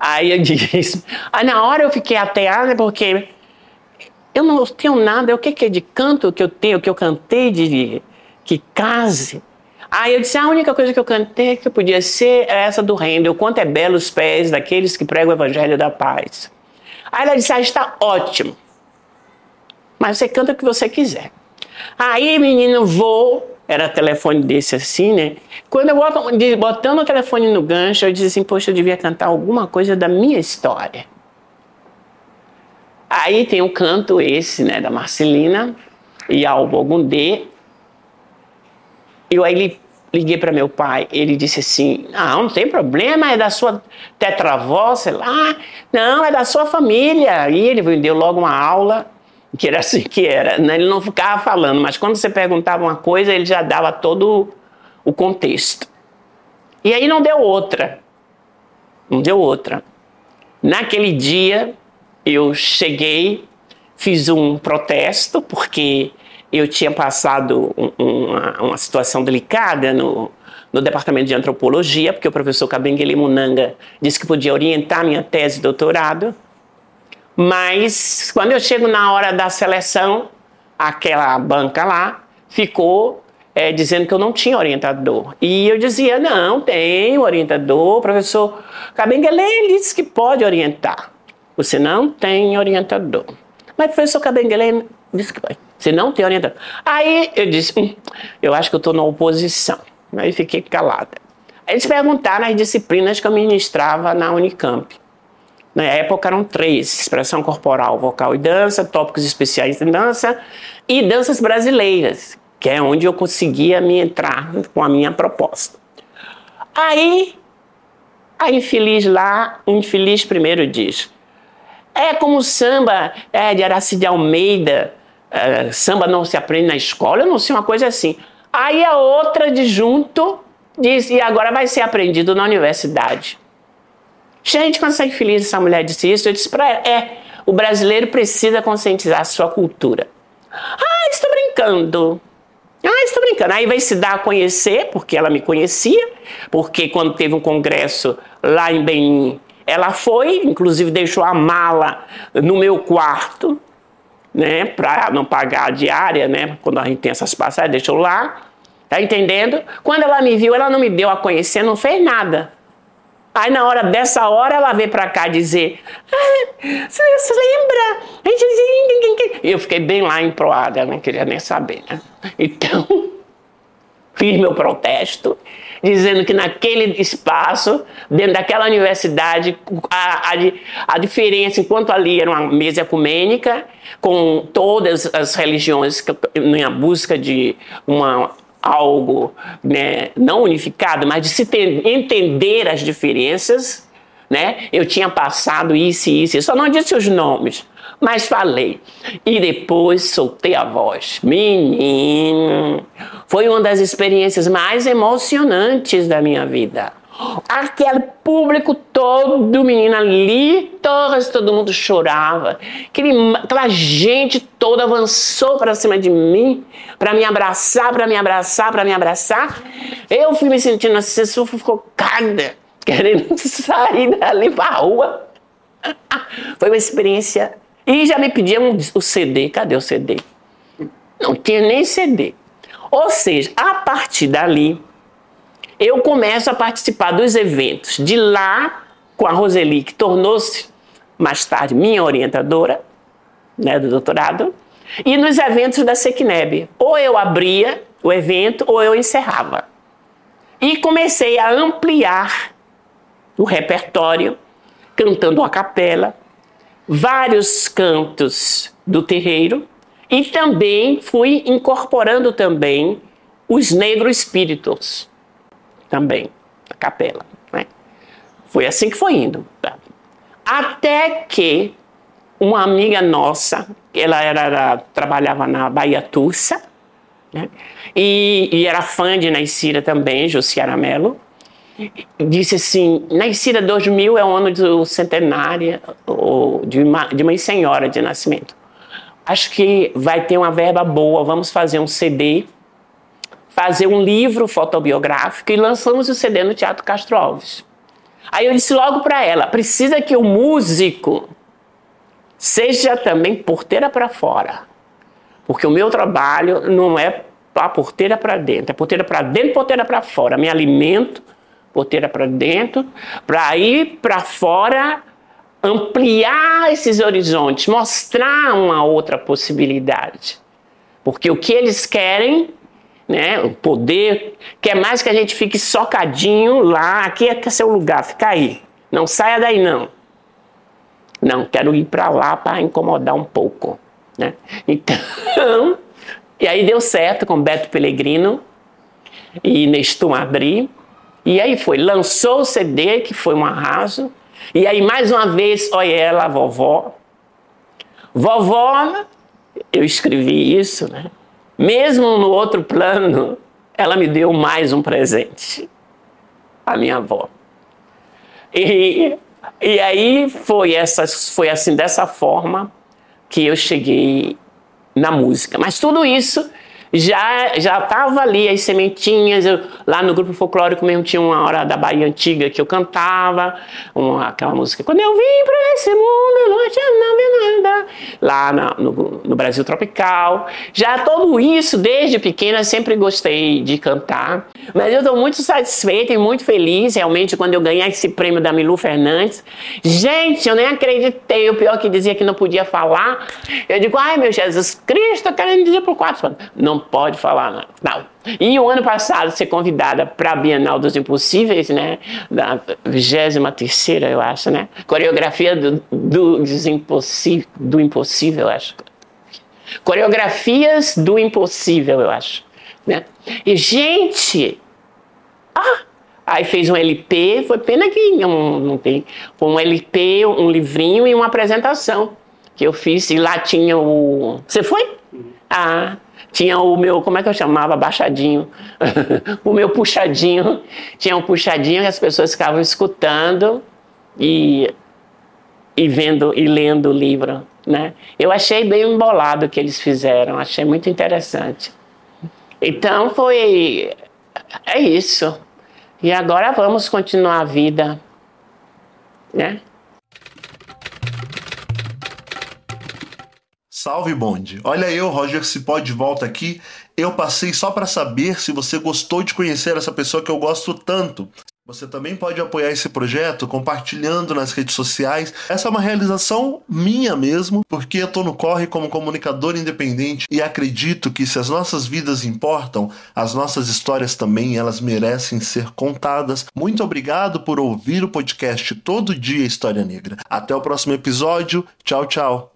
S1: Aí eu disse, aí na hora eu fiquei ateada porque eu não tenho nada, o que é de canto que eu tenho, que eu cantei de que case? Aí eu disse, a única coisa que eu cantei que podia ser é essa do Handel, quanto é belo os pés daqueles que pregam o evangelho da paz. Aí ela disse, ah, está ótimo. Mas você canta o que você quiser. Aí, menino, vou. Era telefone desse assim, né? Quando eu boto, botando o telefone no gancho, eu disse assim, poxa, eu devia cantar alguma coisa da minha história. Aí tem o canto esse, né, da Marcelina e Albo Ogundê. E aí ele liguei para meu pai, ele disse assim: Não, não tem problema, é da sua tetravó, sei lá. Não, é da sua família. E ele me deu logo uma aula, que era assim que era. Né? Ele não ficava falando, mas quando você perguntava uma coisa, ele já dava todo o contexto. E aí não deu outra. Não deu outra. Naquele dia, eu cheguei, fiz um protesto, porque eu tinha passado um, uma, uma, situação delicada no, no departamento de antropologia, porque o professor Kabengele Munanga disse que podia orientar minha tese de doutorado. Mas quando eu chego na hora da seleção, aquela banca lá ficou é, dizendo que eu não tinha orientador. E eu dizia, não, tenho orientador, o professor Kabengele disse que pode orientar. Você não tem orientador. Mas o professor Kabengele disse que pode. Você não tem orientador. Aí eu disse, hum, eu acho que eu estou na oposição. Aí fiquei calada. Eles perguntaram as disciplinas que eu ministrava na Unicamp. Na época eram três: expressão corporal, vocal e dança, tópicos especiais em dança e danças brasileiras, que é onde eu conseguia me entrar com a minha proposta. Aí, a infeliz lá, infeliz primeiro diz: é como o samba é, de Aracide Almeida, é, samba não se aprende na escola, eu não sei, uma coisa assim. Aí a outra de junto diz: e agora vai ser aprendido na universidade. Gente, quando sai feliz essa mulher disse isso, eu disse para ela: é, o brasileiro precisa conscientizar a sua cultura. Ah, estou brincando. Ah, estou brincando. Aí vai se dar a conhecer, porque ela me conhecia, porque quando teve um congresso lá em Benin, ela foi, inclusive deixou a mala no meu quarto, né, para não pagar a diária, né, quando a gente tem essas passagens, deixou lá. Tá entendendo? Quando ela me viu, ela não me deu a conhecer, não fez nada. Aí na hora dessa hora ela veio para cá dizer: ah, você, você lembra? Eu fiquei bem lá emproada, não queria nem saber, né? Então, fiz meu protesto, dizendo que naquele espaço, dentro daquela universidade, a, a, a diferença, enquanto ali era uma mesa ecumênica, com todas as religiões, na busca de uma algo né, não unificado, mas de se ter, entender as diferenças, né? Eu tinha passado isso e isso, eu só não disse os nomes, mas falei. E depois soltei a voz. Menino, foi uma das experiências mais emocionantes da minha vida. Aquele público todo, menina ali, todas, todo mundo chorava. Aquele, aquela gente toda avançou para cima de mim, para me abraçar, para me abraçar, para me abraçar. Eu fui me sentindo assim, sufocada, querendo sair dali para rua. Foi uma experiência. E já me pediam o CD, cadê o CD? Não tinha nem CD. Ou seja, a partir dali, eu começo a participar dos eventos. De lá, com a Roseli, que tornou-se mais tarde minha orientadora né, do doutorado, e nos eventos da Sequineb. Ou eu abria o evento ou eu encerrava. E comecei a ampliar o repertório, cantando a capela, vários cantos do terreiro, e também fui incorporando também os negros espíritos também, a capela. Né? Foi assim que foi indo. Tá? Até que uma amiga nossa, ela era, trabalhava na Bahia Tussa, né? e, e, era fã de Naicira também, Josiara Mello, disse assim, Naicira 2000 é o ano do centenário de uma, de uma senhora de nascimento. Acho que vai ter uma verba boa, vamos fazer um CD fazer um livro fotobiográfico e lançamos o CD no Teatro Castro Alves. Aí eu disse logo para ela: precisa que o músico seja também porteira para fora. Porque o meu trabalho não é a porteira para dentro, é porteira para dentro, porteira para fora. Me alimento, porteira para dentro, para ir para fora, ampliar esses horizontes, mostrar uma outra possibilidade. Porque o que eles querem né? O poder quer mais que a gente fique socadinho lá, aqui é é seu lugar, fica aí. Não saia daí não. Não, quero ir para lá para incomodar um pouco, né? Então, e aí deu certo com Beto Pellegrino e Nestor Madri. E aí foi, lançou o CD, que foi um arraso. E aí, mais uma vez, olha ela, a vovó. Vovó, eu escrevi isso, né? Mesmo no outro plano, ela me deu mais um presente, a minha avó. E E aí foi, essa, foi assim, dessa forma que eu cheguei na música. Mas tudo isso já já estava ali as sementinhas. Eu, lá no grupo folclórico mesmo tinha uma hora da Bahia antiga que eu cantava, uma, aquela música. Quando eu vim para esse mundo, não tinha nada. Lá na, no, no Brasil tropical. Já tudo isso, desde pequena, sempre gostei de cantar. Mas eu estou muito satisfeita e muito feliz, realmente, quando eu ganhei esse prêmio da Milu Fernandes. Gente, eu nem acreditei. O pior que dizia que não podia falar. Eu digo, ai meu Jesus Cristo, querendo dizer por quatro. Não pode falar, não. não. E o ano passado ser convidada para a Bienal dos Impossíveis, né? Da 23 eu acho, né? Coreografia do, do, impossível, do impossível, eu acho. Coreografias do impossível, eu acho. Né? E, gente, ah, aí fez um LP, foi pena que não, não tem, um LP, um livrinho e uma apresentação que eu fiz, e lá tinha o... Você foi? Ah, tinha o meu, como é que eu chamava? Baixadinho. o meu puxadinho. Tinha um puxadinho que as pessoas ficavam escutando e, e vendo e lendo o livro. Né? Eu achei bem embolado o que eles fizeram, achei muito interessante. Então foi. É isso. E agora vamos continuar a vida. Né?
S2: Salve bonde! Olha eu, Roger Cipó, de volta aqui. Eu passei só para saber se você gostou de conhecer essa pessoa que eu gosto tanto. Você também pode apoiar esse projeto compartilhando nas redes sociais. Essa é uma realização minha mesmo, porque eu tô no corre como comunicador independente e acredito que se as nossas vidas importam, as nossas histórias também, elas merecem ser contadas. Muito obrigado por ouvir o podcast Todo Dia História Negra. Até o próximo episódio. Tchau, tchau.